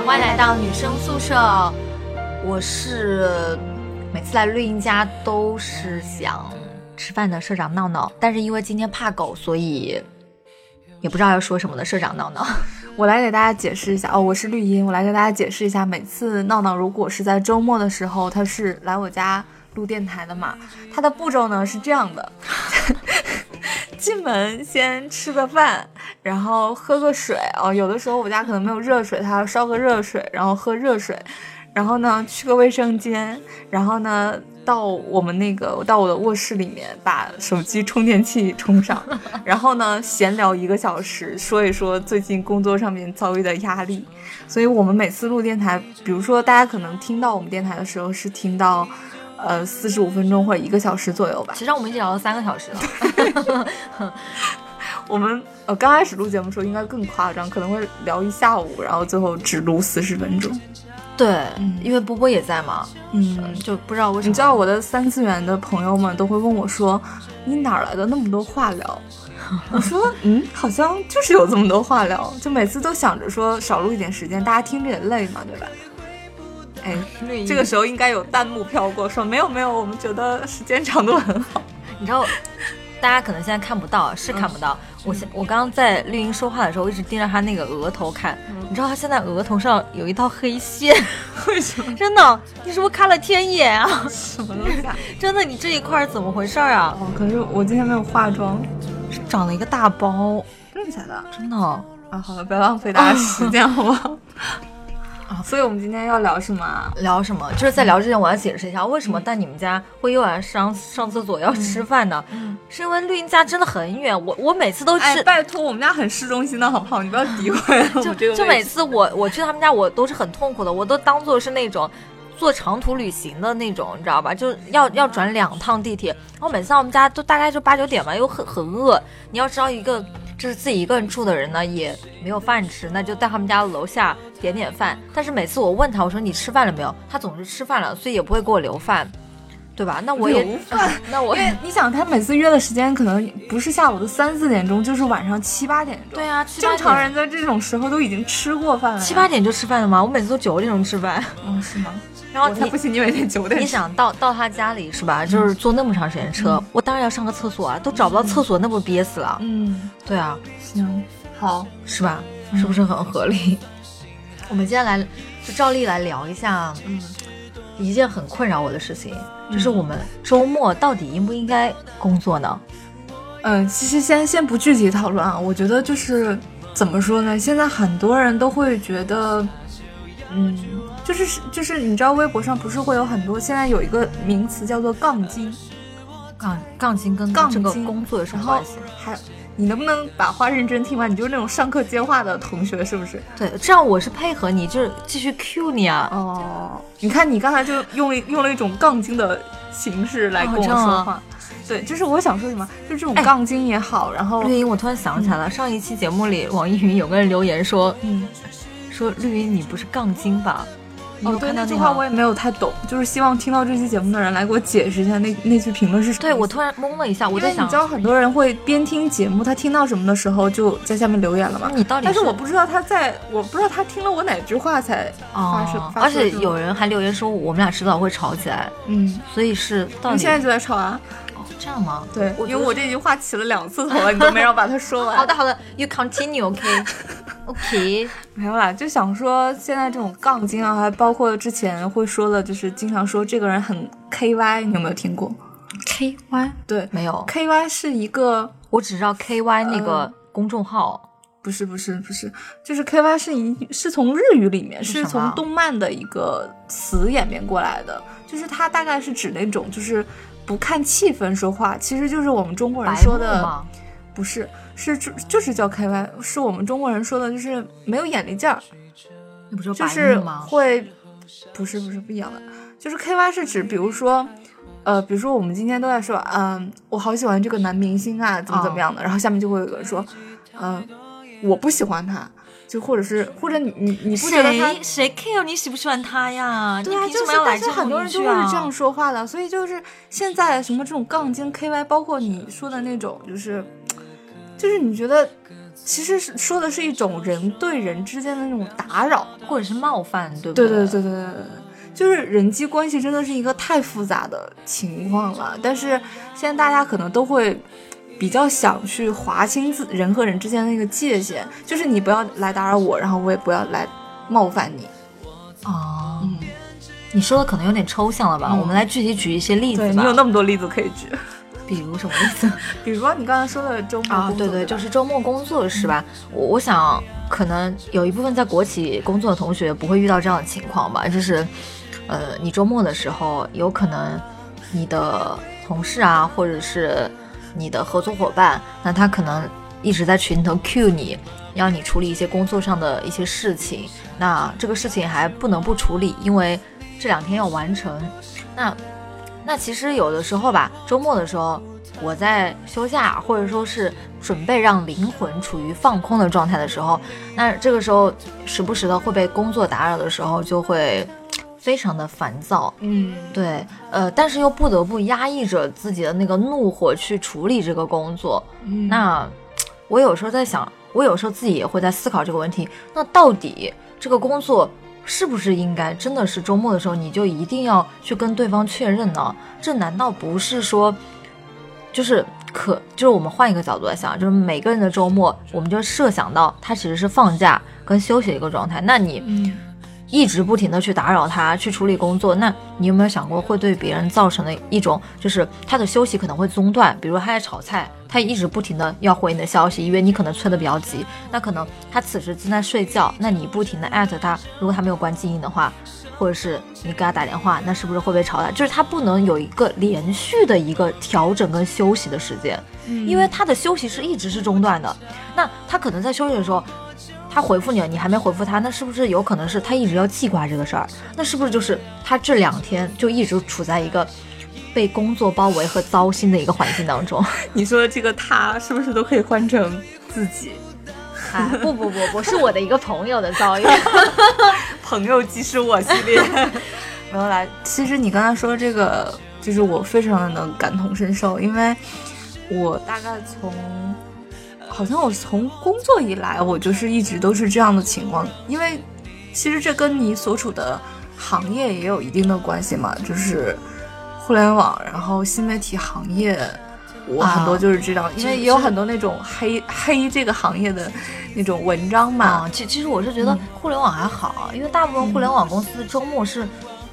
欢迎来到女生宿舍。我是每次来绿茵家都是想吃饭的社长闹闹，但是因为今天怕狗，所以也不知道要说什么的社长闹闹。我来给大家解释一下哦，我是绿茵，我来给大家解释一下，每次闹闹如果是在周末的时候，他是来我家录电台的嘛，他的步骤呢是这样的。进门先吃个饭，然后喝个水哦。有的时候我家可能没有热水，他要烧个热水，然后喝热水。然后呢，去个卫生间，然后呢，到我们那个到我的卧室里面，把手机充电器充上。然后呢，闲聊一个小时，说一说最近工作上面遭遇的压力。所以我们每次录电台，比如说大家可能听到我们电台的时候，是听到。呃，四十五分钟或者一个小时左右吧。其实我们已经聊了三个小时了。我们呃刚开始录节目的时候应该更夸张，可能会聊一下午，然后最后只录四十分钟。对，因为波波也在嘛。嗯，就不知道为什么。你知道我的三次元的朋友们都会问我说：“你哪来的那么多话聊？” 我说：“嗯，好像就是有这么多话聊，就每次都想着说少录一点时间，大家听着也累嘛，对吧？”哎，这个时候应该有弹幕飘过，说没有没有，我们觉得时间长度很好。你知道，大家可能现在看不到，是看不到。我现我刚刚在绿茵说话的时候，一直盯着他那个额头看。你知道他现在额头上有一道黑线，为什么？真的，你是不是开了天眼啊？什么东西？真的，你这一块怎么回事啊？哦，可是我今天没有化妆，长了一个大包。真的假的？真的。啊，好了，不要浪费大家时间，好不好？所以，我们今天要聊什么？聊什么？就是在聊之前，我要解释一下，为什么在你们家会又要上上厕所要吃饭呢？嗯是因为绿茵家真的很远，我我每次都是拜托，我们家很市中心的好不好？你不要诋毁 就就每次我我去他们家，我都是很痛苦的，我都当做是那种坐长途旅行的那种，你知道吧？就要要转两趟地铁，然后每次到我们家都大概就八九点吧，又很很饿，你要知道一个。就是自己一个人住的人呢，也没有饭吃，那就在他们家楼下点点饭。但是每次我问他，我说你吃饭了没有？他总是吃饭了，所以也不会给我留饭，对吧？那我也留饭。那我你想，他每次约的时间可能不是下午的三四点钟，就是晚上七八点钟。对啊，正常人在这种时候都已经吃过饭了。七八点就吃饭了吗？我每次都九点钟吃饭。嗯，是吗？然后你不行，你每天九点。你想到到他家里是吧？就是坐那么长时间车，我当然要上个厕所啊，都找不到厕所，那不憋死了。嗯，对啊。行，好，是吧？是不是很合理？我们接下来就照例来聊一下，嗯，一件很困扰我的事情，就是我们周末到底应不应该工作呢？嗯，其实先先不具体讨论啊，我觉得就是怎么说呢？现在很多人都会觉得，嗯。就是就是你知道微博上不是会有很多现在有一个名词叫做杠精，杠杠精跟杠这个工作有什么关系？还你能不能把话认真听完？你就是那种上课接话的同学是不是？对，这样我是配合你，就是继续 Q 你啊。哦，你看你刚才就用用了一种杠精的形式来跟我说话。对，就是我想说什么，就这种杠精也好，然后绿茵，我突然想起来了，上一期节目里网易云有个人留言说，嗯，说绿茵你不是杠精吧？哦，对那句话我也没有太懂，就是希望听到这期节目的人来给我解释一下那那句评论是什么。对我突然懵了一下，我在想，你知道很多人会边听节目，他听到什么的时候就在下面留言了吗？你到底？但是我不知道他在，我不知道他听了我哪句话才发生。而且有人还留言说我们俩迟早会吵起来。嗯，所以是到底现在就在吵啊？这样吗？对，因为我这句话起了两次头了，你都没让把它说完。好的，好的，You continue，OK，OK。没有啦，就想说现在这种杠精啊，还包括之前会说的，就是经常说这个人很 KY，你有没有听过？KY？对，没有。KY 是一个，我只知道 KY 那个公众号。不是，不是，不是，就是 KY 是一是从日语里面，是从动漫的一个词演变过来的，就是它大概是指那种就是。不看气氛说话，其实就是我们中国人说的，不是，是就就是叫 K Y，是我们中国人说的，就是没有眼力劲儿，就就是会，不是不是不一样的，就是 K Y 是指，比如说，呃，比如说我们今天都在说，嗯，我好喜欢这个男明星啊，怎么怎么样的，然后下面就会有个人说，嗯，我不喜欢他。就或者是或者你你你不觉得他谁 care 你喜不喜欢他呀？对啊，就是但是很多人都是这样说话的，所以就是现在什么这种杠精 KY，包括你说的那种，就是就是你觉得其实是说的是一种人对人之间的那种打扰，或者是冒犯，对不对对对对对对对，就是人际关系真的是一个太复杂的情况了。但是现在大家可能都会比较想去划清自人和人之间的那个界限，就是你不要来打扰我，然后我也不要来冒犯你。哦，嗯，你说的可能有点抽象了吧？嗯我们来具体举一些例子吧。对你有那么多例子可以举，比如什么例子？比如说你刚才说的周末啊，对对，就是周末工作是吧？我我想可能有一部分在国企工作的同学不会遇到这样的情况吧，就是，呃，你周末的时候有可能你的同事啊，或者是你的合作伙伴，那他可能一直在群头 cue 你，要你处理一些工作上的一些事情，那这个事情还不能不处理，因为这两天要完成。那那其实有的时候吧，周末的时候，我在休假，或者说是准备让灵魂处于放空的状态的时候，那这个时候时不时的会被工作打扰的时候，就会非常的烦躁。嗯，对，呃，但是又不得不压抑着自己的那个怒火去处理这个工作。嗯那我有时候在想，我有时候自己也会在思考这个问题。那到底这个工作是不是应该真的是周末的时候你就一定要去跟对方确认呢？这难道不是说，就是可就是我们换一个角度来想，就是每个人的周末，我们就设想到他其实是放假跟休息的一个状态。那你嗯一直不停的去打扰他，去处理工作，那你有没有想过会对别人造成的一种，就是他的休息可能会中断？比如他在炒菜，他一直不停的要回你的消息，因为你可能催得比较急，那可能他此时正在睡觉，那你不停的艾特他，如果他没有关静音的话，或者是你给他打电话，那是不是会被吵到？就是他不能有一个连续的一个调整跟休息的时间，因为他的休息是一直是中断的，那他可能在休息的时候。他回复你了，你还没回复他，那是不是有可能是他一直要记挂这个事儿？那是不是就是他这两天就一直处在一个被工作包围和糟心的一个环境当中？你说的这个他是不是都可以换成自己？哎，不不不不是我的一个朋友的遭遇。朋友即是我系列。没有啦，其实你刚才说这个，就是我非常的能感同身受，因为我大概从，好像我从工作以来，我就是一直都是这样的情况。因为其实这跟你所处的行业也有一定的关系嘛，就是互联网，然后新媒体行业。我很多就是知道，因为也有很多那种黑黑这个行业的那种文章嘛。啊，其其实我是觉得互联网还好，因为大部分互联网公司周末是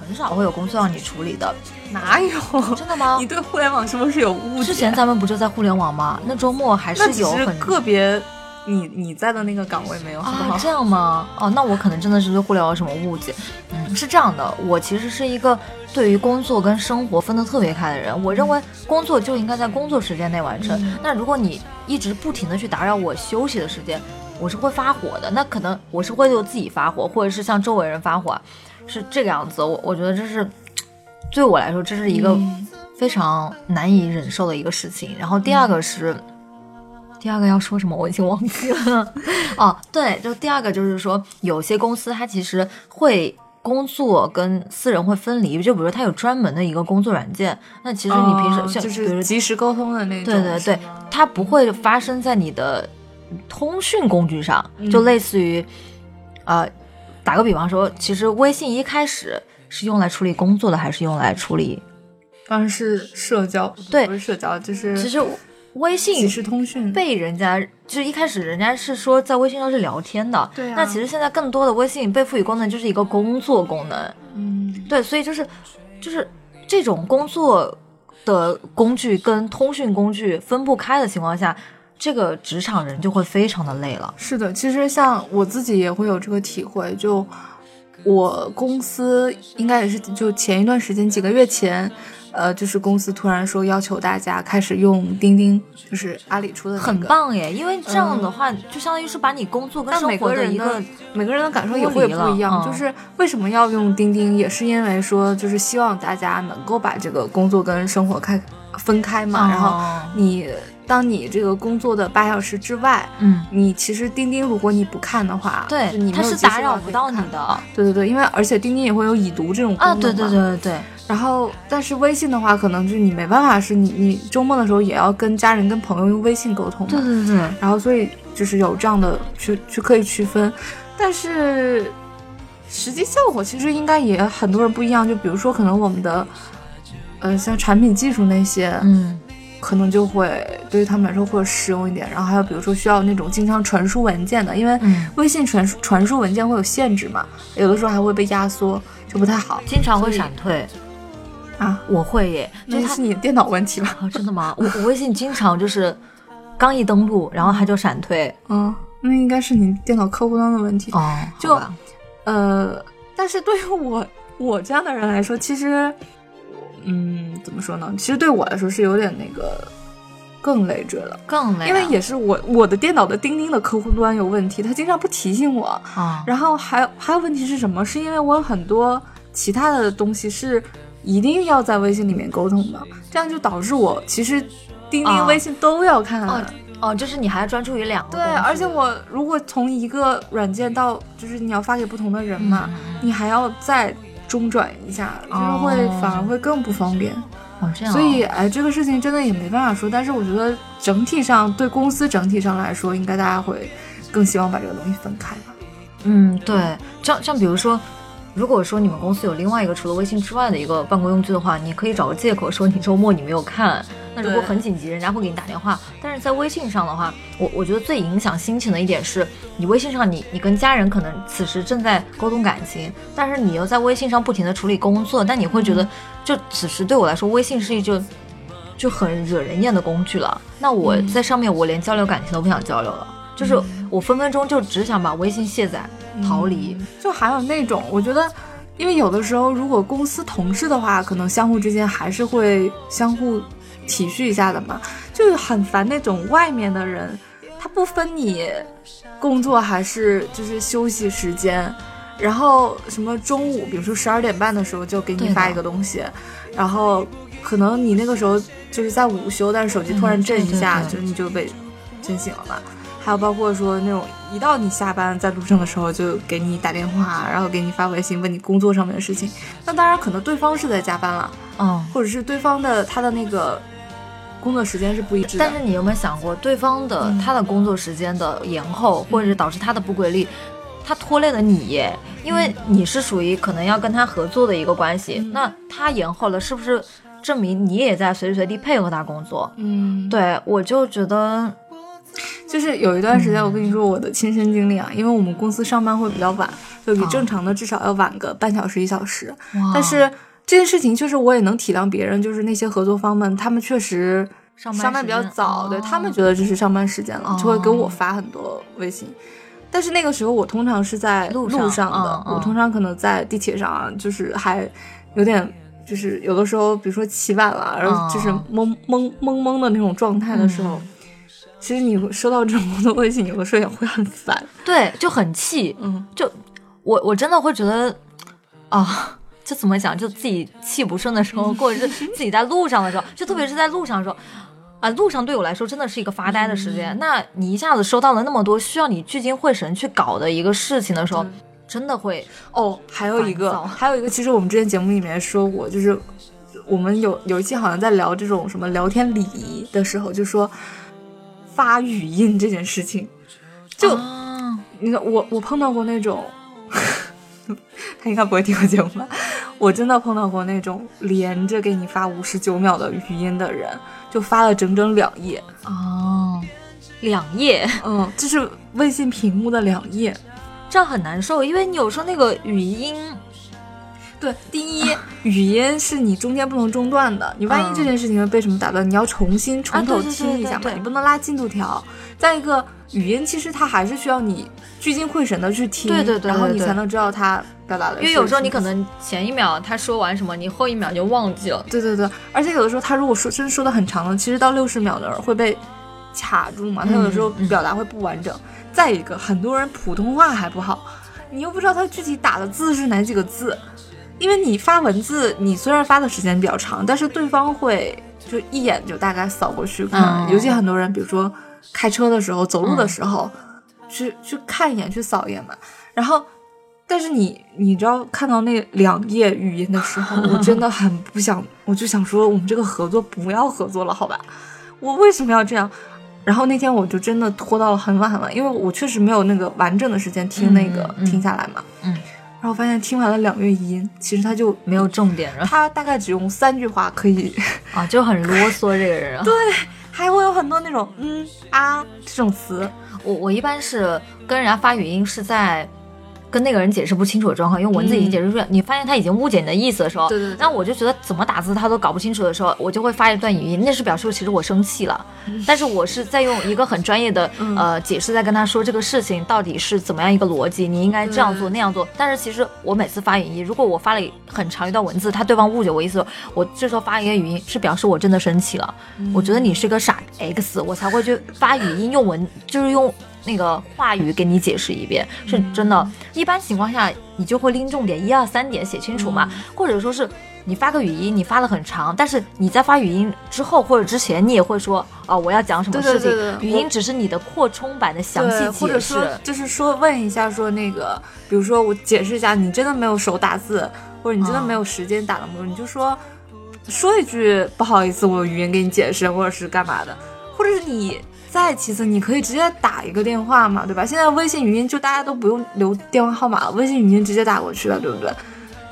很少会有工作让你处理的。哪有？真的吗你？对互联网是不是有误解？之前咱们不就在互联网吗？那周末还是是有很个别，你你在的那个岗位没有，好不好？啊，这样吗？哦，那我可能真的是对互联网有什么误解。嗯，是这样的，我其实是一个对于工作跟生活分得特别开的人。我认为工作就应该在工作时间内完成。嗯那如果你一直不停的去打扰我休息的时间，我是会发火的。那可能我是会对我自己发火，或者是向周围人发火，是这个样子。我我觉得这是对我来说，这是一个嗯非常难以忍受的一个事情。然后第二个是，第二个要说什么我已经忘记了。哦，对，就第二个就是说，有些公司它其实会。工作跟私人会分离，就比如说它有专门的一个工作软件，那其实你平时、像比如是及时沟通的那种，对对对，它不会发生在你的通讯工具上，嗯就类似于，呃，打个比方说，其实微信一开始是用来处理工作的，还是用来处理？当然是社交，对不是社交，就是其实微信即时通讯。被人家就是一开始人家是说在微信上是聊天的，对啊那其实现在更多的微信被赋予功能就是一个工作功能，嗯，对，所以就是就是这种工作的工具跟通讯工具分不开的情况下，这个职场人就会非常的累了。是的，其实像我自己也会有这个体会，就我公司应该也是就前一段时间几个月前。呃，就是公司突然说要求大家开始用钉钉，就是阿里出的、那个，很棒耶，因为这样的话，就相当于是把你工作跟每生活的的一个每个人的感受也会不一样。就是为什么要用钉钉，也是因为说，就是希望大家能够把这个工作跟生活开分开嘛。然后哦你当你这个工作的八小时之外，嗯，你其实钉钉如果你不看的话，就对，它是打扰不到你的对对对，因为而且钉钉也会有已读这种功能啊，对对嘛对对对，然后，但是微信的话，可能就是你没办法，是你你周末的时候也要跟家人、跟朋友用微信沟通嘛。对对对，然后，所以就是有这样的去去可以区分，但是实际效果其实应该也很多人不一样。就比如说，可能我们的呃像产品技术那些，嗯，可能就会对于他们来说会实用一点。然后还有比如说需要那种经常传输文件的，因为嗯微信传输传输文件会有限制嘛，有的时候还会被压缩，就不太好经常会闪退，啊。我会耶，就那是你电脑问题吧？啊，真的吗？我我微信经常就是刚一登录，然后它就闪退。嗯，那应该是你电脑客户端的问题。哦，就呃，但是对于我我这样的人来说，其实，嗯，怎么说呢？其实对我来说是有点那个更累赘了，更累啊，因为也是我我的电脑的钉钉的客户端有问题，它经常不提醒我。啊，然后还有还有问题是什么？是因为我有很多其他的东西是一定要在微信里面沟通的，这样就导致我其实钉啊钉、微信都要看。哦哦，就是你还要专注于两个对，而且我如果从一个软件到，就是你要发给不同的人嘛，你还要再中转一下，就是会、哦反而会更不方便。哦这样哦，所以，哎，这个事情真的也没办法说。但是我觉得整体上对公司整体上来说，应该大家会更希望把这个东西分开吧。嗯，对，像像比如说。如果说你们公司有另外一个除了微信之外的一个办公用具的话，你可以找个借口说你周末你没有看。那如果很紧急，人家会给你打电话。但是在微信上的话，我我觉得最影响心情的一点是，你微信上你你跟家人可能此时正在沟通感情，但是你又在微信上不停的处理工作，但你会觉得，就此时对我来说，微信是一就就很惹人厌的工具了。那我嗯在上面，我连交流感情都不想交流了，就是我分分钟就只想把微信卸载逃离。就还有那种，我觉得，因为有的时候如果公司同事的话，可能相互之间还是会相互体恤一下的嘛，就很烦那种外面的人，他不分你工作还是就是休息时间。然后什么中午，比如说十二点半的时候就给你发一个东西，然后可能你那个时候就是在午休，但是手机突然嗯震一下，对对对就是你就被震醒了嘛。还有包括说那种一到你下班在路上的时候就给你打电话，然后给你发微信问你工作上面的事情。那当然可能对方是在加班了，嗯，或者是对方的他的那个工作时间是不一致的。但是你有没有想过，对方的、嗯他的工作时间的延后，或者是导致他的不规律，他拖累了你耶？因为你是属于可能要跟他合作的一个关系，嗯那他延后了，是不是证明你也在随时随地配合他工作？嗯，对我就觉得，就是有一段时间，我跟你说我的亲身经历啊，因为我们公司上班会比较晚，就比哦正常的至少要晚个半小时一小时。但是这件事情确实我也能体谅别人，就是那些合作方们，他们确实上班上班比较早，对哦他们觉得这是上班时间了，哦就会给我发很多微信。但是那个时候我通常是在路路上的，我通常可能在地铁上啊，就是还有点。就是有的时候，比如说起晚了，然后就是哦懵懵懵懵的那种状态的时候，嗯其实你收到这种的微信，有的时候也会很烦。对就很气，嗯，就我我真的会觉得啊。就怎么讲，就自己气不顺的时候，或者是自己在路上的时候，就特别是在路上的时候，啊，路上对我来说真的是一个发呆的时间。那你一下子收到了那么多需要你聚精会神去搞的一个事情的时候，真的会。哦，还有一个，还有一个，其实我们之前节目里面说过，就是我们有有一期好像在聊这种什么聊天礼仪的时候，就说发语音这件事情，就、啊。你看我我碰到过那种，他应该不会听我节目吧？我真的碰到过那种连着给你发五十九秒的语音的人，就发了整整两页，哦，两页，嗯，就是微信屏幕的两页。这样很难受，因为你有时候那个语音，对，第一，语音是你中间不能中断的，你万一嗯这件事情被什么打断，你要重新从头听一下嘛，你不能拉进度条。再一个，语音其实它还是需要你聚精会神的去听，对对对然后你才能知道它表达的。因为有时候你可能前一秒他说完什么，你后一秒就忘记了。对对对，而且有的时候他如果说真说的很长了，其实到六十秒的会被卡住嘛，他有的时候表达会不完整。再一个，很多人普通话还不好，你又不知道他具体打的字是哪几个字，因为你发文字，你虽然发的时间比较长，但是对方会就一眼就大概扫过去看，嗯尤其很多人，比如说开车的时候、走路的时候，去去看一眼、去扫一眼嘛，然后。但是你，你知道看到那两页语音的时候，我真的很不想，我就想说，我们这个合作不要合作了，好吧？我为什么要这样？然后那天我就真的拖到了很晚很晚，因为我确实没有那个完整的时间听那个、听下来嘛。嗯。然后发现听完了两乐一音，其实他就没有重点了他大概只用三句话可以，啊，就很啰嗦这个人啊。对，还会有很多那种嗯啊这种词。我我一般是跟人家发语音是在跟那个人解释不清楚的状况，用文字已经解释不出来，你发现他已经误解你的意思的时候，对对对那我就觉得怎么打字他都搞不清楚的时候，我就会发一段语音，那是表示其实我生气了，但是我是在用一个很专业的、嗯。呃解释在跟他说这个事情到底是怎么样一个逻辑，你应该这样做那样做。但是其实我每次发语音，如果我发了很长一段文字，他对方误解我意思，我这时候发一个语音是表示我真的生气了，我觉得你是个傻 X，我才会去发语音用文，就是用那个话语给你解释一遍，是真的。一般情况下，你就会拎重点一二三点写清楚嘛，或者说是你发个语音，你发的很长，但是你在发语音之后或者之前，你也会说哦，我要讲什么事情。对对语音只是你的扩充版的详细对，或者解释。说就是说问一下说那个，比如说我解释一下，你真的没有手打字，或者你真的嗯没有时间打那么多，你就说说一句不好意思，我有语音给你解释，或者是干嘛的，或者是你。再其次，你可以直接打一个电话嘛，对吧？现在微信语音就大家都不用留电话号码了，微信语音直接打过去了，对不对？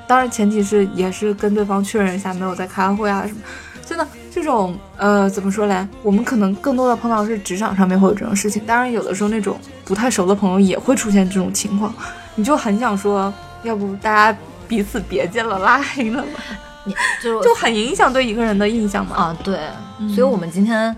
当然前提是也是跟对方确认一下没有在开会啊什么。真的这种呃怎么说嘞？我们可能更多的碰到是职场上面会有这种事情，当然有的时候那种不太熟的朋友也会出现这种情况，你就很想说，要不大家彼此别见了，拉黑了吧，你就就很影响对一个人的印象嘛。啊，对，所以我们今天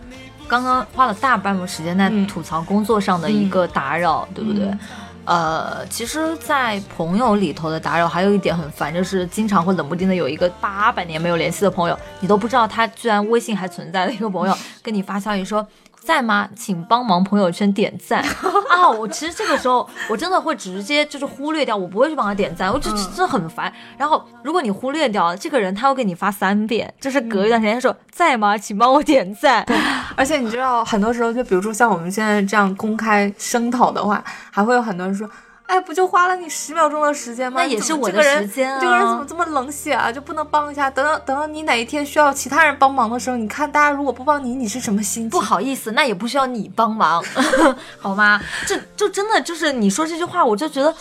刚刚花了大半部时间在嗯吐槽工作上的一个打扰，对不对？嗯呃，其实，在朋友里头的打扰还有一点很烦，就是经常会冷不丁的有一个八百年没有联系的朋友，你都不知道他居然微信还存在的一个朋友，跟你发消息说。在吗？请帮忙朋友圈点赞 啊！我其实这个时候我真的会直接就是忽略掉，我不会去帮他点赞，我就嗯真的很烦。然后如果你忽略掉这个人，他会给你发三遍，就是隔一段时间他说在吗？请帮我点赞。对 而且你知道，很多时候就比如说像我们现在这样公开声讨的话，还会有很多人说。哎，不就花了你十秒钟的时间吗？那也是我的这个人时间啊这个人怎么这么冷血啊？就不能帮一下？等到等到你哪一天需要其他人帮忙的时候，你看大家如果不帮你，你是什么心情？不好意思，那也不需要你帮忙，好吗？这就真的就是你说这句话，我就觉得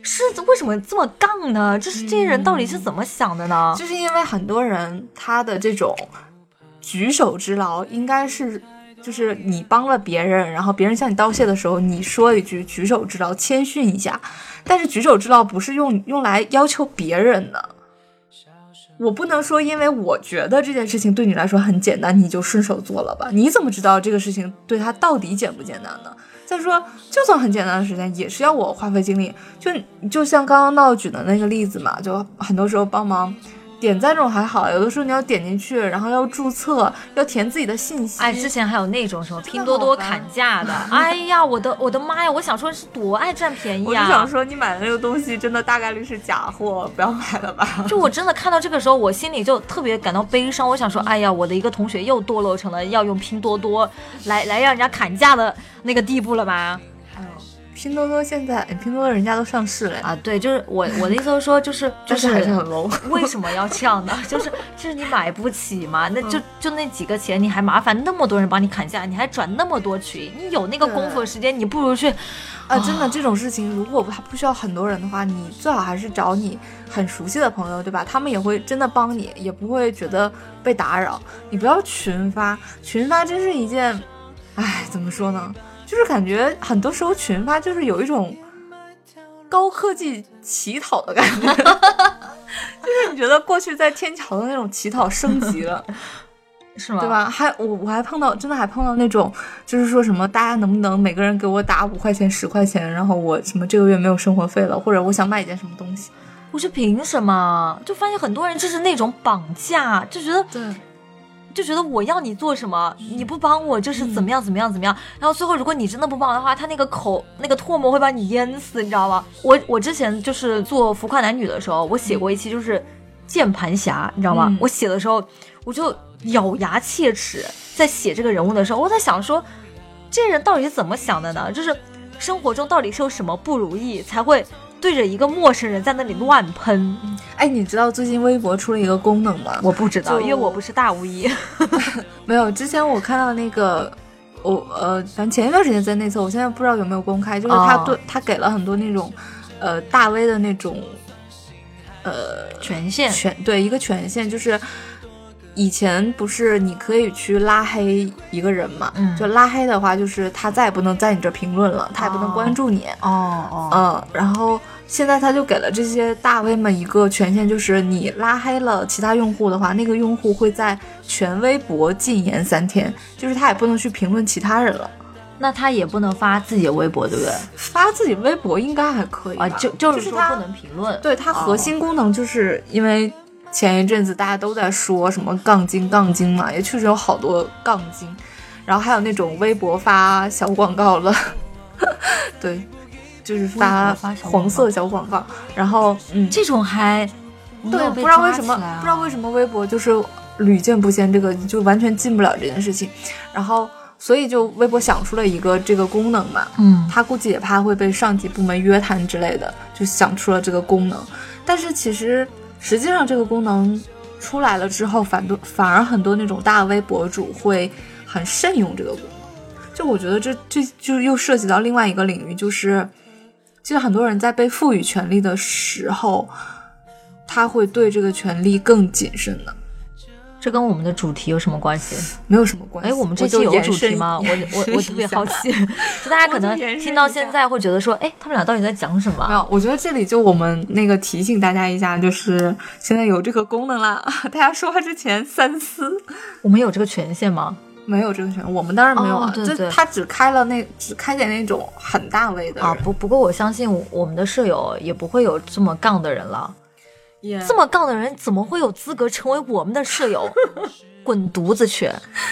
是为什么这么杠呢？就是这些人到底是怎么想的呢？就是因为很多人他的这种举手之劳，应该是就是你帮了别人，然后别人向你道谢的时候，你说一句举手之劳，谦逊一下。但是举手之劳不是用用来要求别人的。我不能说，因为我觉得这件事情对你来说很简单，你就顺手做了吧？你怎么知道这个事情对他到底简不简单呢？再说，就算很简单的时间，也是要我花费精力。就就像刚刚闹举的那个例子嘛，就很多时候帮忙点赞这种还好，有的时候你要点进去，然后要注册，要填自己的信息。哎，之前还有那种什么拼多多砍价的，哎呀，我的我的妈呀！我想说是多爱占便宜啊我！想说，你买的那个东西真的大概率是假货，不要买了吧。就我真的看到这个时候，我心里就特别感到悲伤。我想说，哎呀，我的一个同学又堕落成了要用拼多多来来让人家砍价的那个地步了吗？拼多多现在，哎拼多多人家都上市了，啊，对，就是我我的意思是说，就是 就是还是很 low。为什么要这样呢？就是就是你买不起嘛，那就就那几个钱，你还麻烦那么多人帮你砍价，你还转那么多群，你有那个功夫时间，你不如去啊，真的这种事情，如果他不需要很多人的话，你最好还是找你很熟悉的朋友，对吧？他们也会真的帮你，也不会觉得被打扰。你不要群发，群发真是一件，哎，怎么说呢？就是感觉很多时候群发就是有一种高科技乞讨的感觉，就是你觉得过去在天桥的那种乞讨升级了。是吗？对？吧？还我我还碰到，真的还碰到那种，就是说什么大家能不能每个人给我打五块钱、十块钱，然后我什么这个月没有生活费了，或者我想买一件什么东西。我说凭什么？就发现很多人就是那种绑架，就觉得对，就觉得我要你做什么，你不帮我就是怎么样怎么样怎么样。然后最后如果你真的不帮的话，他那个口那个唾沫会把你淹死，你知道吗？我我之前就是做浮夸男女的时候，我写过一期就是键盘侠，你知道吗？嗯我写的时候我就咬牙切齿，在写这个人物的时候，我在想说，这人到底是怎么想的呢？就是生活中到底是有什么不如意才会？对着一个陌生人在那里乱喷，哎，你知道最近微博出了一个功能吗？我不知道，就因为我不是大巫医。没有，之前我看到那个我呃，反正前一段时间在内测，我现在不知道有没有公开，就是他哦对、他给了很多那种呃大 V 的那种呃权限权对一个权限，就是以前不是你可以去拉黑一个人嘛，嗯就拉黑的话，就是他再也不能在你这评论了，他也不能哦关注你，哦哦，嗯，然后现在他就给了这些大 V 们一个权限，就是你拉黑了其他用户的话，那个用户会在全微博禁言三天，就是他也不能去评论其他人了。那他也不能发自己的微博，对不对？发自己微博应该还可以吧啊，就就是说不能评论。对它核心功能，就是因为前一阵子大家都在说什么杠精杠精嘛，也确实有好多杠精，然后还有那种微博发小广告了，对，就是发黄色小广告，然后嗯，这种还对，不知道为什么，不知道为什么微博就是屡见不鲜，这个就完全禁不了这件事情，然后所以就微博想出了一个这个功能嘛，嗯，他估计也怕会被上级部门约谈之类的，就想出了这个功能。但是其实实际上这个功能出来了之后，反多反而很多那种大 V 博主会很慎用这个功能。就我觉得这这就又涉及到另外一个领域，就是其实很多人在被赋予权利的时候，他会对这个权利更谨慎的。这跟我们的主题有什么关系？没有什么关系。哎，我们这期就有主题吗？我我我特别好奇，就大家可能听到现在会觉得说，哎，他们俩到底在讲什么？没有，我觉得这里就我们那个提醒大家一下，就是现在有这个功能了，大家说话之前三思。我们有这个权限吗？没有这个权，我们当然没有啊，哦对对就他只开了那只开给那种很大位的人，啊，不不过我相信我们的舍友也不会有这么杠的人了。也这么杠的人怎么会有资格成为我们的舍友？滚犊子去！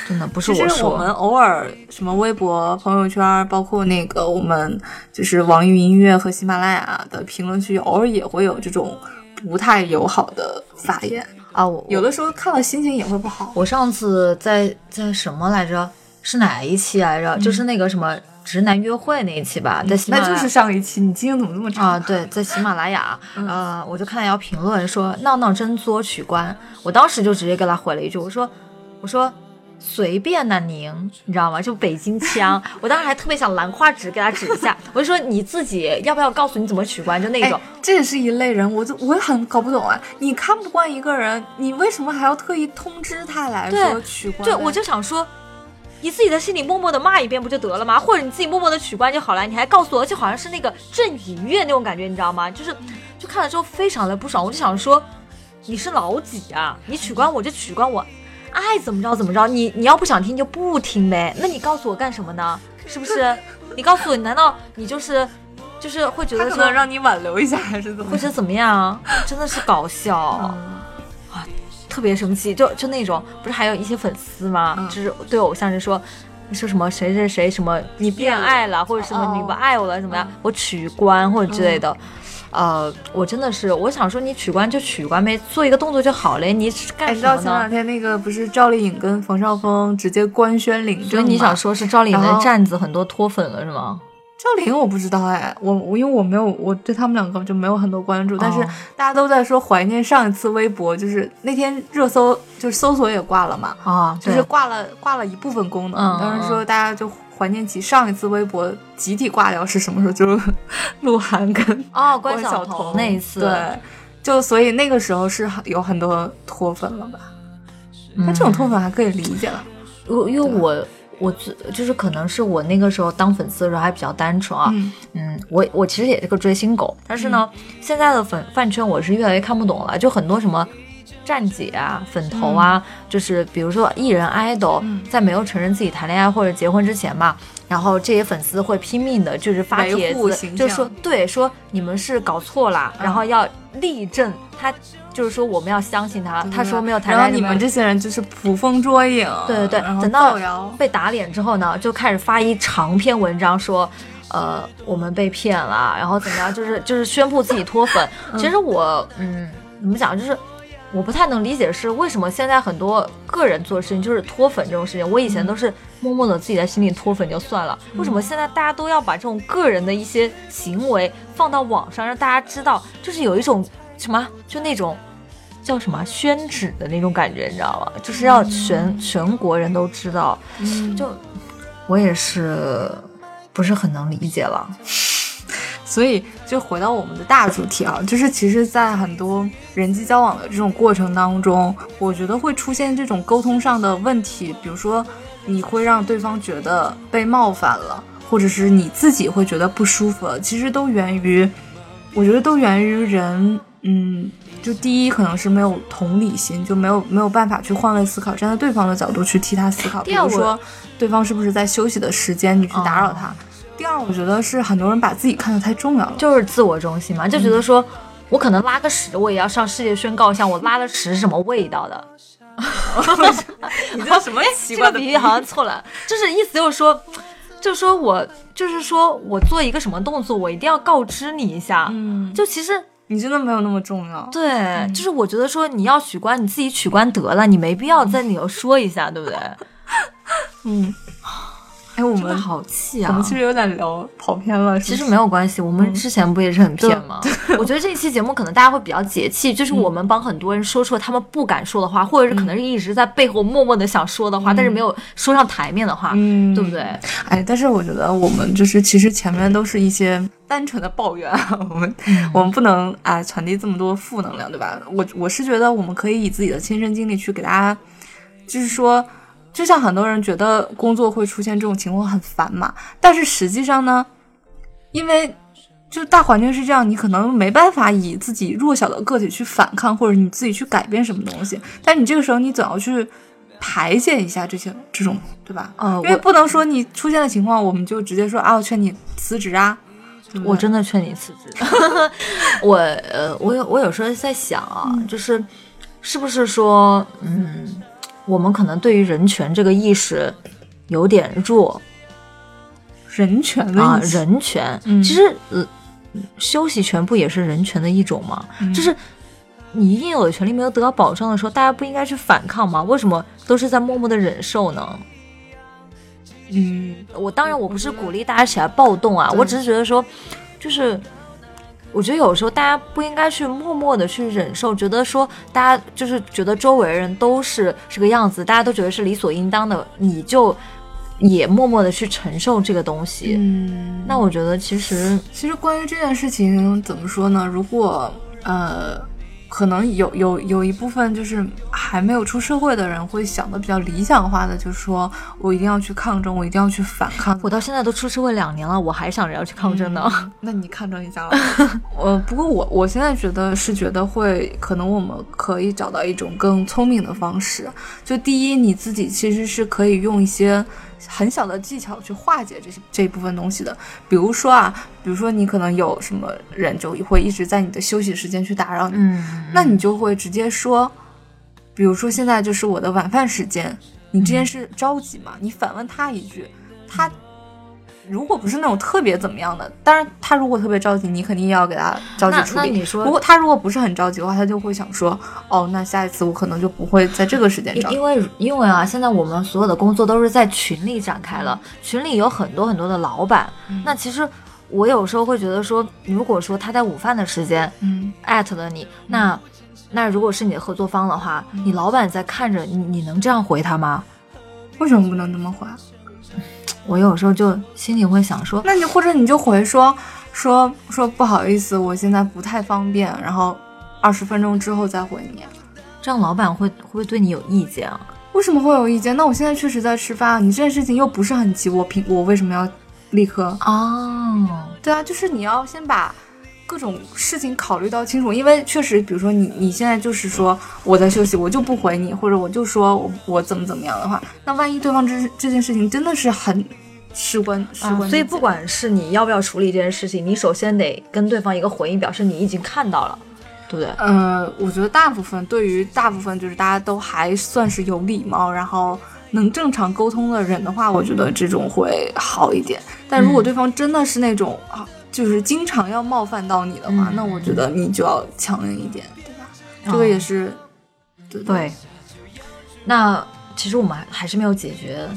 真的不是我说。我们偶尔什么微博、朋友圈，包括那个我们就是网易云音乐和喜马拉雅的评论区，偶尔也会有这种不太友好的发言，啊，我有的时候看了心情也会不好。我上次在在什么来着？是哪一期来着？就是那个什么直男约会那一期吧，在喜马拉雅那就是上一期，你今天怎么这么长？啊，对，在喜马拉雅，呃，我就看到一条评论说闹闹真作取关，我当时就直接给他回了一句，我说我说随便呐、您，你知道吗？就北京腔，我当时还特别想兰花指给他指一下，我就说你自己要不要告诉你怎么取关，就那种。哎，这也是一类人，我就我也很搞不懂啊。你看不惯一个人，你为什么还要特意通知他来对说取关对，我就想说。你自己在心里默默的骂一遍不就得了吗？或者你自己默默的取关就好了，你还告诉我，而且好像是那个正隐月那种感觉，你知道吗？就是，就看了之后非常的不爽，我就想说，你是老几啊？你取关我就取关我，爱怎么着怎么着，你你要不想听就不听呗，那你告诉我干什么呢？是不是？你告诉我，难道你就是就是会觉得说让你挽留一下，还是怎么样？或者怎么样？真的是搞笑。嗯特别生气，就就那种，不是还有一些粉丝吗？嗯就是对偶像是说，说什么谁谁谁什么你变爱了，或者什么哦你不爱我了，怎么样？我取关或者之类的。呃，我真的是，我想说你取关就取关呗，做一个动作就好嘞，你干什么你知道前两？天那个不是赵丽颖跟冯绍峰直接官宣领证所以你想说是赵丽颖的站子很多脱粉了是吗？赵丽颖我不知道哎，我我因为我没有我对他们两个就没有很多关注，但是哦大家都在说怀念上一次微博，就是那天热搜就是搜索也挂了嘛，啊，就是挂了挂了一部分功能，嗯。当时说大家就怀念起上一次微博集体挂掉是什么时候，就是 鹿晗跟哦，关关晓彤彤那一次，对，就所以那个时候是有很多脱粉了吧？嗯，那这种脱粉还可以理解了，我因为我我自就是可能是我那个时候当粉丝的时候还比较单纯啊，嗯。嗯，我我其实也是个追星狗，但是呢，现在的粉饭圈我是越来越看不懂了，就很多什么站姐啊、粉头啊，就是比如说艺人 idol，、嗯。在没有承认自己谈恋爱或者结婚之前嘛，然后这些粉丝会拼命的，就是发帖子就说对，说你们是搞错了，嗯。然后要力证他，就是说我们要相信他，他说没有谈恋爱，然后你们这些人就是捕风捉影，对对对等到，被打脸之后呢，就开始发一长篇文章说，呃，我们被骗了，然后怎么样，就是就是宣布自己脱粉。其实我，嗯，怎么讲，就是我不太能理解是为什么现在很多个人做事情就是脱粉这种事情，我以前都是默默的自己在心里脱粉就算了，为什么现在大家都要把这种个人的一些行为放到网上，让大家知道，就是有一种什么，就那种。叫什么宣纸的那种感觉，你知道吗？就是要全、全国人都知道，嗯就我也是不是很能理解了。所以，就回到我们的大主题啊，就是其实，在很多人际交往的这种过程当中，我觉得会出现这种沟通上的问题，比如说，你会让对方觉得被冒犯了，或者是你自己会觉得不舒服了，其实都源于，我觉得都源于人，嗯，就第一可能是没有同理心，就没有没有办法去换位思考，站在对方的角度去替他思考，比如说，对方是不是在休息的时间，你去打扰他。第二，我觉得是很多人把自己看得太重要了，就是自我中心嘛，就觉得说，我可能拉个屎，我也要上世界宣告一下，我拉的屎是什么味道的。你这什么奇怪的比喻？好像错了，就是意思就是说，就是说我，就是说我做一个什么动作，我一定要告知你一下。嗯，就其实你真的没有那么重要。对，就是我觉得说你要取关，你自己取关得了，你没必要在里头说一下，对不对？嗯。哎，我们好气啊！我们其实有点聊跑偏了。其实没有关系，我们之前不也是很偏吗？我觉得这一期节目可能大家会比较解气，就是我们帮很多人说出了他们不敢说的话，或者是可能是一直在背后默默的想说的话，但是没有说上台面的话，对不对？哎，但是我觉得我们就是其实前面都是一些单纯的抱怨，我们我们不能啊传递这么多负能量，对吧？我我是觉得我们可以以自己的亲身经历去给大家，就是说。就像很多人觉得工作会出现这种情况很烦嘛，但是实际上呢，因为就大环境是这样，你可能没办法以自己弱小的个体去反抗，或者你自己去改变什么东西。但你这个时候你总要去排解一下这些这种，对吧？嗯，因为不能说你出现的情况，我们就直接说啊，我劝你辞职啊。我真的劝你辞职。我呃，我有我有时候在想啊，就是是不是说嗯。我们可能对于人权这个意识有点弱，人权啊，人权，其实呃，休息权不也是人权的一种吗？就是你应有的权利没有得到保障的时候，大家不应该去反抗吗？为什么都是在默默的忍受呢？嗯，我当然我不是鼓励大家起来暴动啊，我只是觉得说，就是。我觉得有时候大家不应该去默默的去忍受，觉得说大家就是觉得周围人都是这个样子，大家都觉得是理所应当的，你就也默默的去承受这个东西。嗯，那我觉得其实其实关于这件事情怎么说呢？如果呃。可能有有有一部分就是还没有出社会的人会想的比较理想化的，就是说我一定要去抗争，我一定要去反抗。我到现在都出社会两年了，我还想着要去抗争呢。那你抗争一下了。呃，不过我我现在觉得是觉得会，可能我们可以找到一种更聪明的方式。就第一，你自己其实是可以用一些。很小的技巧去化解这些这一部分东西的，比如说啊，比如说你可能有什么人就会一直在你的休息时间去打扰你，那你就会直接说，比如说现在就是我的晚饭时间，你这件事着急吗？你反问他一句，他。如果不是那种特别怎么样的，当然他如果特别着急，你肯定也要给他着急处理。那你说，不过他如果不是很着急的话，他就会想说，哦，那下一次我可能就不会在这个时间找。因为因为啊，现在我们所有的工作都是在群里展开了，群里有很多很多的老板。那其实我有时候会觉得说，如果说他在午饭的时间，嗯，艾特了你，那那如果是你的合作方的话，你老板在看着你，你能这样回他吗？为什么不能这么回？我有时候就心里会想说，那你或者你就回说说说不好意思，我现在不太方便，然后二十分钟之后再回你。这样老板会会不会对你有意见啊？为什么会有意见？那我现在确实在吃饭，你这件事情又不是很急，我凭我为什么要立刻？哦，对啊，就是你要先把。各种事情考虑到清楚，因为确实，比如说你你现在就是说我在休息，我就不回你，或者我就说我怎么怎么样的话，那万一对方这这件事情真的是很事关事关，所以不管是你要不要处理这件事情，你首先得跟对方一个回应，表示你已经看到了，对不对？呃，我觉得大部分对于大部分就是大家都还算是有礼貌，然后能正常沟通的人的话，我觉得这种会好一点。但如果对方真的是那种啊。就是经常要冒犯到你的话，那我觉得你就要强硬一点，对吧？这个也是，对。那其实我们还还是没有解决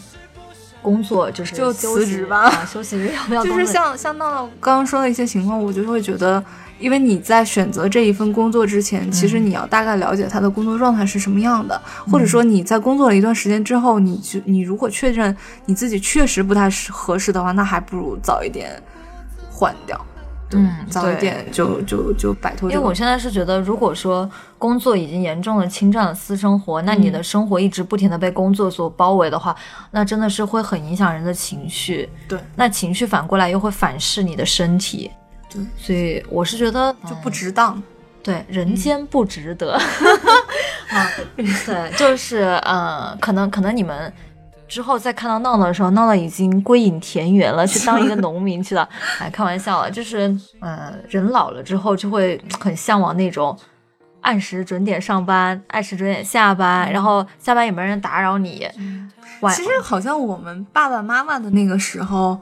工作就是就辞职吧。啊休息日要不要就是像像闹闹刚刚说的一些情况，我就会觉得，因为你在选择这一份工作之前，其实你要大概了解他的工作状态是什么样的，或者说你在工作了一段时间之后，你就你如果确认你自己确实不太适合适的话，那还不如早一点换掉，对嗯早一点就就就摆脱这个。因为我现在是觉得，如果说工作已经严重的侵占了私生活，那你的生活一直不停的被工作所包围的话，那真的是会很影响人的情绪。对，那情绪反过来又会反噬你的身体。对，所以我是觉得就不值当。对，人间不值得。啊，对，就是呃，可能可能你们之后再看到闹闹的时候，闹闹已经归隐田园了，去当一个 农民去了。哎，开玩笑了，就是呃，人老了之后就会很向往那种。按时准点上班，按时准点下班，然后下班也没人打扰你。晚其实好像我们爸爸妈妈的那个时候，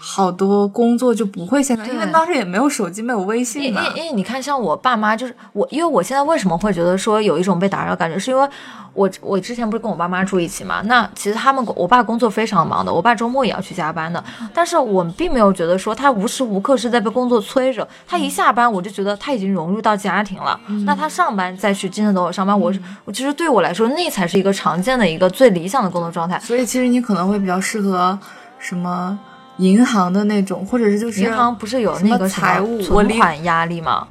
好多工作就不会现在，因为当时也没有手机，没有微信嘛。因因为你看，像我爸妈，就是我，因为我现在为什么会觉得说有一种被打扰感觉，是因为我我之前不是跟我爸妈住一起嘛？那其实他们我爸工作非常忙的，我爸周末也要去加班的，但是我们并没有觉得说他无时无刻是在被工作催着，他一下班我就觉得他已经融入到家庭了，那他上班再去精神抖擞上班，我我其实对我来说那才是一个常见的一个最理想的工作状态。所以其实你可能会比较适合什么银行的那种，或者是就是银行不是有那个财务存款压力吗？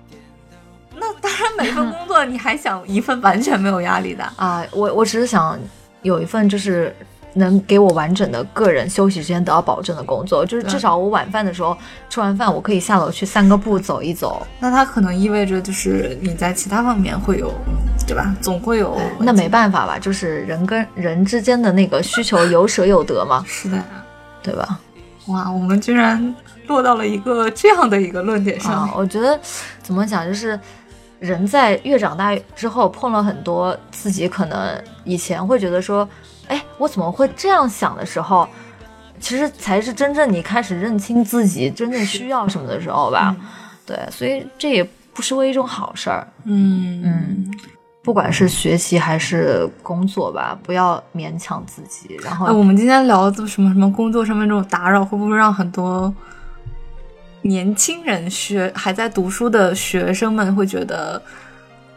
那当然每份工作你还想一份完全没有压力的。啊，我我只是想有一份就是能给我完整的个人休息时间得到保证的工作，就是至少我晚饭的时候吃完饭，我可以下楼去散个步走一走。那它可能意味着就是你在其他方面会有，对吧？总会有。那没办法吧，就是人跟人之间的那个需求有舍有得嘛，是的。对吧？哇，我们居然落到了一个这样的一个论点上啊，我觉得怎么讲，就是人在越长大之后，碰了很多自己可能以前会觉得说，哎，我怎么会这样想的时候，其实才是真正你开始认清自己真正需要什么的时候吧。对，所以这也不失为一种好事儿。嗯嗯，不管是学习还是工作吧，不要勉强自己。然后哎，我们今天聊的什么什么工作上面这种打扰，会不会让很多年轻人学还在读书的学生们会觉得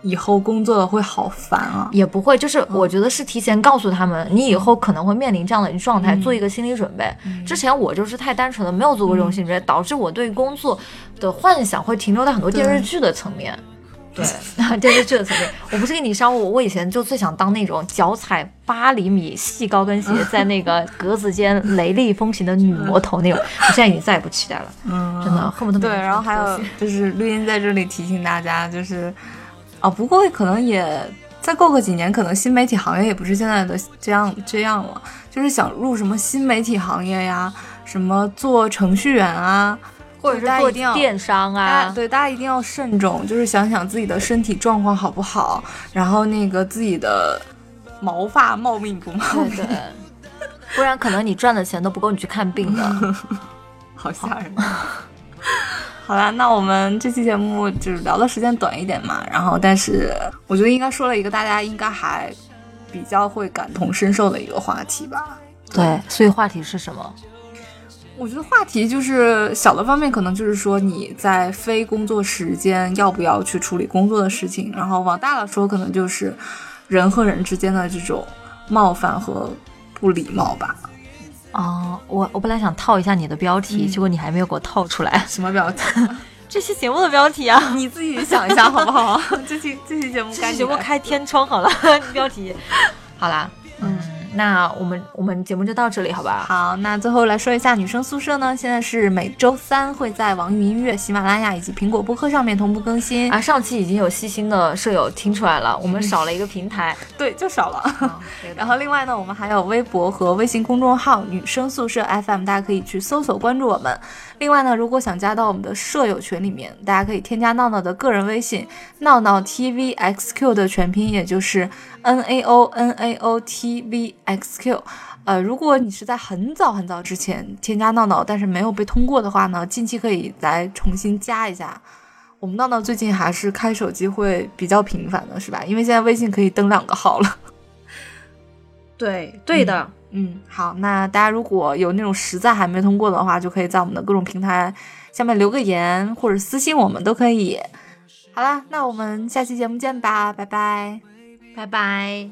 以后工作了会好烦啊？也不会，就是我觉得是提前告诉他们，你以后可能会面临这样的状态，嗯做一个心理准备。之前我就是太单纯了，没有做过这种心理准备，导致我对工作的幻想会停留在很多电视剧的层面。对，电视剧的层面，我不是跟你商务，我以前就最想当那种脚踩八厘米细高跟鞋，在那个格子间雷厉风行的女魔头那种。我现在已经再也不期待了，嗯，真的恨不得对，然后还有就是录音在这里提醒大家，就是啊，不过可能也再过个几年，可能新媒体行业也不是现在的这样这样了，就是想入什么新媒体行业呀，什么做程序员啊，或者是做电商啊，对大家一定要慎重，就是想想自己的身体状况好不好，然后那个自己的毛发茂密不茂密，对对，不然可能你赚的钱都不够你去看病的。好吓人。好啦，那我们这期节目就是聊的时间短一点嘛，然后但是我觉得应该说了一个大家应该还比较会感同身受的一个话题吧。对，所以话题是什么？我觉得话题就是小的方面，可能就是说你在非工作时间要不要去处理工作的事情，然后往大了说，可能就是人和人之间的这种冒犯和不礼貌吧。哦，我我本来想套一下你的标题，结果你还没有给我套出来。什么标题？这期节目的标题啊，你自己想一下好不好？这期这期节目这期节目开天窗好了，标题。好啦，嗯，那我们我们节目就到这里，好吧？好，那最后来说一下女生宿舍呢，现在是每周三会在网易云音乐、喜马拉雅以及苹果播客上面同步更新。啊，上期已经有细心的舍友听出来了，我们少了一个平台。对，就少了。然后另外呢，我们还有微博和微信公众号“女生宿舍 FM”，大家可以去搜索关注我们。另外呢，如果想加到我们的舍友群里面，大家可以添加闹闹的个人微信“闹闹 TVXQ” 的全拼，也就是 N A O N A O T V X Q。呃，如果你是在很早很早之前添加闹闹，但是没有被通过的话呢，近期可以来重新加一下。我们闹闹最近还是开手机会比较频繁的，是吧？因为现在微信可以登两个号了。对对的，嗯，好，那大家如果有那种实在还没通过的话，就可以在我们的各种平台下面留个言或者私信我们都可以。好啦，那我们下期节目见吧，拜拜，拜拜。